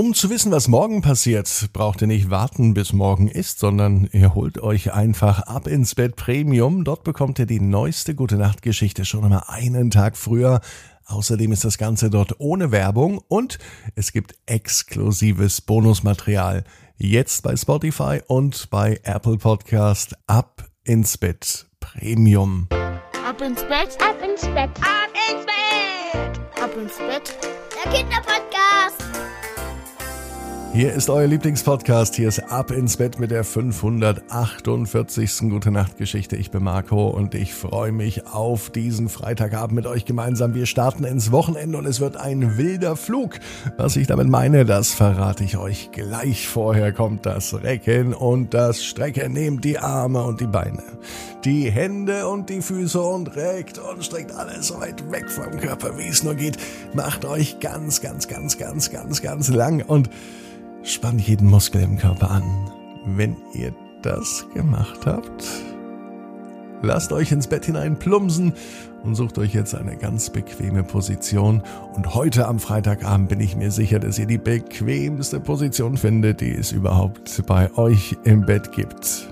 Um zu wissen, was morgen passiert, braucht ihr nicht warten, bis morgen ist, sondern ihr holt euch einfach ab ins Bett Premium. Dort bekommt ihr die neueste Gute Nacht Geschichte schon einmal einen Tag früher. Außerdem ist das Ganze dort ohne Werbung und es gibt exklusives Bonusmaterial. Jetzt bei Spotify und bei Apple Podcast ab ins Bett Premium. Ab ins Bett, ab ins Bett, ab ins Bett, ab ins Bett. Der Kinderpodcast. Hier ist euer Lieblingspodcast. Hier ist Ab ins Bett mit der 548. Gute Nacht Geschichte. Ich bin Marco und ich freue mich auf diesen Freitagabend mit euch gemeinsam. Wir starten ins Wochenende und es wird ein wilder Flug. Was ich damit meine, das verrate ich euch gleich. Vorher kommt das Recken und das Strecken. Nehmt die Arme und die Beine, die Hände und die Füße und reckt und streckt alles so weit weg vom Körper, wie es nur geht. Macht euch ganz, ganz, ganz, ganz, ganz, ganz lang und Spannt jeden Muskel im Körper an. Wenn ihr das gemacht habt, lasst euch ins Bett hinein plumsen und sucht euch jetzt eine ganz bequeme Position. Und heute am Freitagabend bin ich mir sicher, dass ihr die bequemste Position findet, die es überhaupt bei euch im Bett gibt.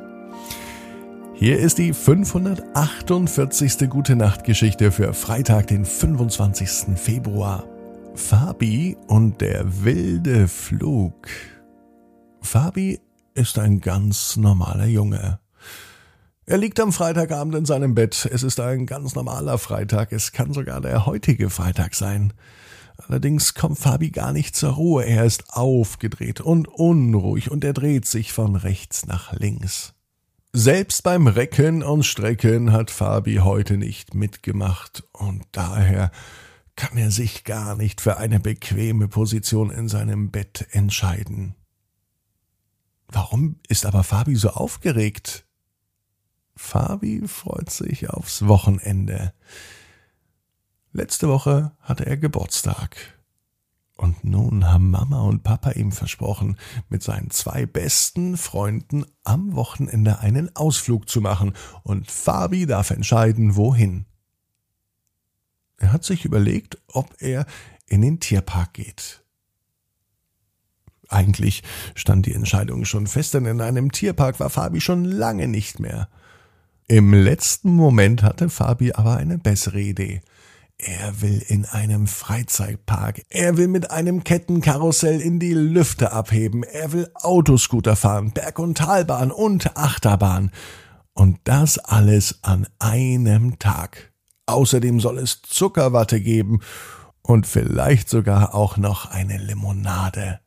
Hier ist die 548. Gute Nacht Geschichte für Freitag, den 25. Februar. Fabi und der wilde Flug. Fabi ist ein ganz normaler Junge. Er liegt am Freitagabend in seinem Bett. Es ist ein ganz normaler Freitag. Es kann sogar der heutige Freitag sein. Allerdings kommt Fabi gar nicht zur Ruhe. Er ist aufgedreht und unruhig und er dreht sich von rechts nach links. Selbst beim Recken und Strecken hat Fabi heute nicht mitgemacht und daher kann er sich gar nicht für eine bequeme Position in seinem Bett entscheiden. Warum ist aber Fabi so aufgeregt? Fabi freut sich aufs Wochenende. Letzte Woche hatte er Geburtstag. Und nun haben Mama und Papa ihm versprochen, mit seinen zwei besten Freunden am Wochenende einen Ausflug zu machen, und Fabi darf entscheiden, wohin. Er hat sich überlegt, ob er in den Tierpark geht. Eigentlich stand die Entscheidung schon fest, denn in einem Tierpark war Fabi schon lange nicht mehr. Im letzten Moment hatte Fabi aber eine bessere Idee. Er will in einem Freizeitpark. Er will mit einem Kettenkarussell in die Lüfte abheben. Er will Autoscooter fahren, Berg- und Talbahn und Achterbahn. Und das alles an einem Tag. Außerdem soll es Zuckerwatte geben und vielleicht sogar auch noch eine Limonade.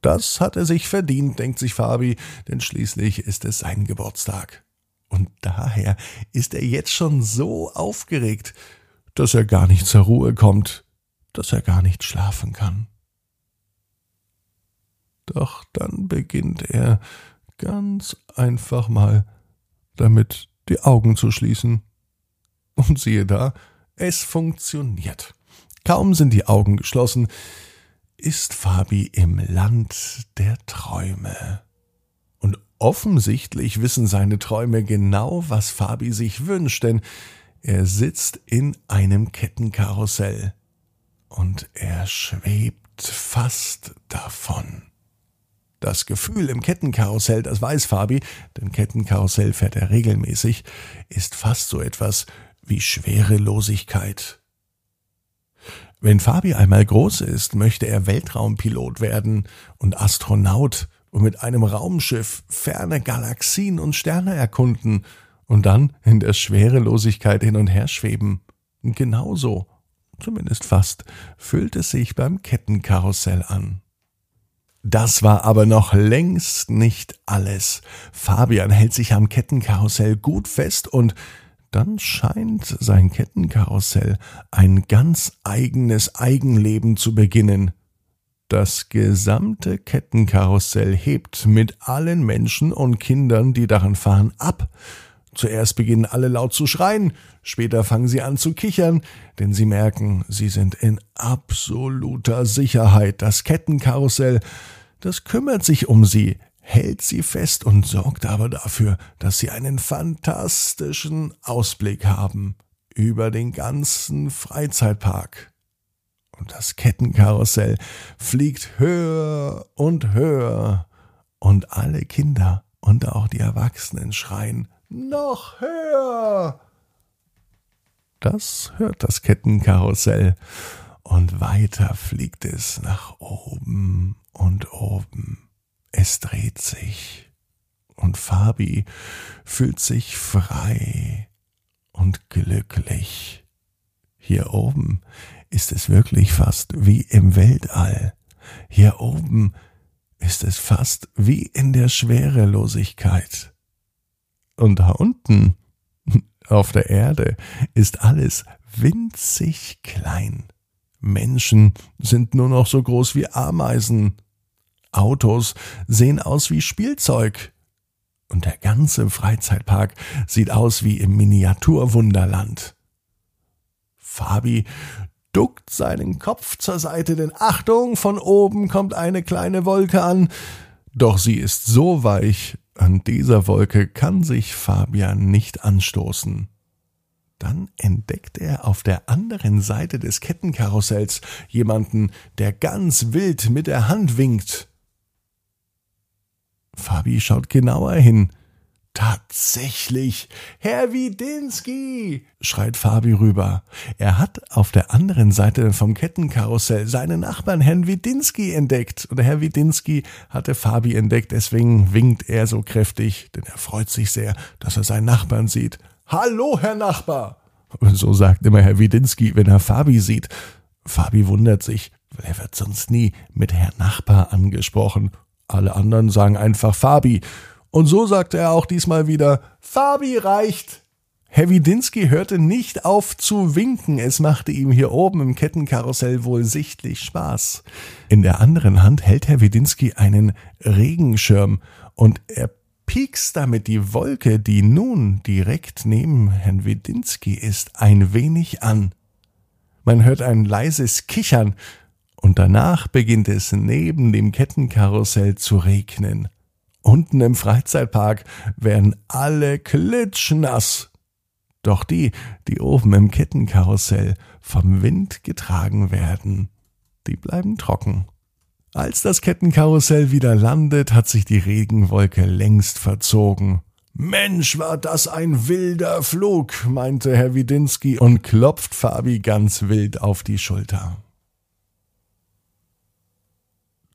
Das hat er sich verdient, denkt sich Fabi, denn schließlich ist es sein Geburtstag. Und daher ist er jetzt schon so aufgeregt, dass er gar nicht zur Ruhe kommt, dass er gar nicht schlafen kann. Doch dann beginnt er ganz einfach mal damit die Augen zu schließen. Und siehe da, es funktioniert. Kaum sind die Augen geschlossen, ist Fabi im Land der Träume. Und offensichtlich wissen seine Träume genau, was Fabi sich wünscht, denn er sitzt in einem Kettenkarussell und er schwebt fast davon. Das Gefühl im Kettenkarussell, das weiß Fabi, denn Kettenkarussell fährt er regelmäßig, ist fast so etwas wie Schwerelosigkeit. Wenn Fabi einmal groß ist, möchte er Weltraumpilot werden und Astronaut und mit einem Raumschiff ferne Galaxien und Sterne erkunden und dann in der Schwerelosigkeit hin und her schweben. Genauso, zumindest fast, fühlt es sich beim Kettenkarussell an. Das war aber noch längst nicht alles. Fabian hält sich am Kettenkarussell gut fest und dann scheint sein Kettenkarussell ein ganz eigenes Eigenleben zu beginnen. Das gesamte Kettenkarussell hebt mit allen Menschen und Kindern, die daran fahren, ab. Zuerst beginnen alle laut zu schreien, später fangen sie an zu kichern, denn sie merken, sie sind in absoluter Sicherheit. Das Kettenkarussell, das kümmert sich um sie, hält sie fest und sorgt aber dafür, dass sie einen fantastischen Ausblick haben über den ganzen Freizeitpark. Und das Kettenkarussell fliegt höher und höher. Und alle Kinder und auch die Erwachsenen schreien noch höher. Das hört das Kettenkarussell. Und weiter fliegt es nach oben und oben. Es dreht sich. Und Fabi fühlt sich frei und glücklich. Hier oben ist es wirklich fast wie im Weltall. Hier oben ist es fast wie in der Schwerelosigkeit. Und da unten auf der Erde ist alles winzig klein. Menschen sind nur noch so groß wie Ameisen. Autos sehen aus wie Spielzeug. Und der ganze Freizeitpark sieht aus wie im Miniaturwunderland. Fabi duckt seinen Kopf zur Seite, denn Achtung, von oben kommt eine kleine Wolke an. Doch sie ist so weich, an dieser Wolke kann sich Fabian nicht anstoßen. Dann entdeckt er auf der anderen Seite des Kettenkarussells jemanden, der ganz wild mit der Hand winkt. Fabi schaut genauer hin. Tatsächlich, Herr Widinski, schreit Fabi rüber. Er hat auf der anderen Seite vom Kettenkarussell seinen Nachbarn Herrn Widinski entdeckt. Und Herr Widinski hatte Fabi entdeckt, deswegen winkt er so kräftig, denn er freut sich sehr, dass er seinen Nachbarn sieht. Hallo, Herr Nachbar! So sagt immer Herr Widinski, wenn er Fabi sieht. Fabi wundert sich, weil er wird sonst nie mit Herr Nachbar angesprochen. Alle anderen sagen einfach Fabi. Und so sagte er auch diesmal wieder, Fabi reicht. Herr Widinski hörte nicht auf zu winken, es machte ihm hier oben im Kettenkarussell wohl sichtlich Spaß. In der anderen Hand hält Herr Widinski einen Regenschirm und er piekst damit die Wolke, die nun direkt neben Herrn Wedinski ist, ein wenig an. Man hört ein leises Kichern, und danach beginnt es neben dem Kettenkarussell zu regnen. Unten im Freizeitpark werden alle klitschnass. Doch die, die oben im Kettenkarussell vom Wind getragen werden, die bleiben trocken. Als das Kettenkarussell wieder landet, hat sich die Regenwolke längst verzogen. Mensch, war das ein wilder Flug, meinte Herr Widinski und klopft Fabi ganz wild auf die Schulter.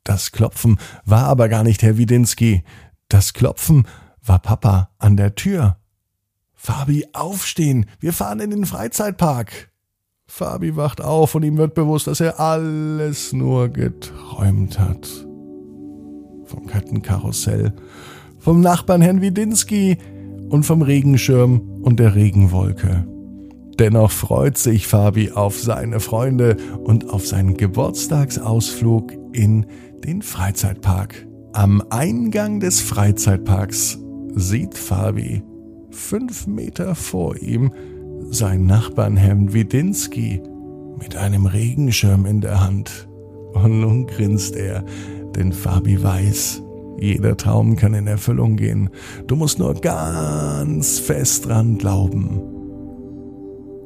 Das Klopfen war aber gar nicht Herr Widinski. Das Klopfen war Papa an der Tür. Fabi, aufstehen, wir fahren in den Freizeitpark. Fabi wacht auf und ihm wird bewusst, dass er alles nur geträumt hat. Vom Kettenkarussell, vom Nachbarn Herrn Widinski und vom Regenschirm und der Regenwolke. Dennoch freut sich Fabi auf seine Freunde und auf seinen Geburtstagsausflug in den Freizeitpark. Am Eingang des Freizeitparks sieht Fabi fünf Meter vor ihm sein Nachbarn Herrn Widinski mit einem Regenschirm in der Hand. Und nun grinst er, denn Fabi weiß, jeder Traum kann in Erfüllung gehen. Du musst nur ganz fest dran glauben.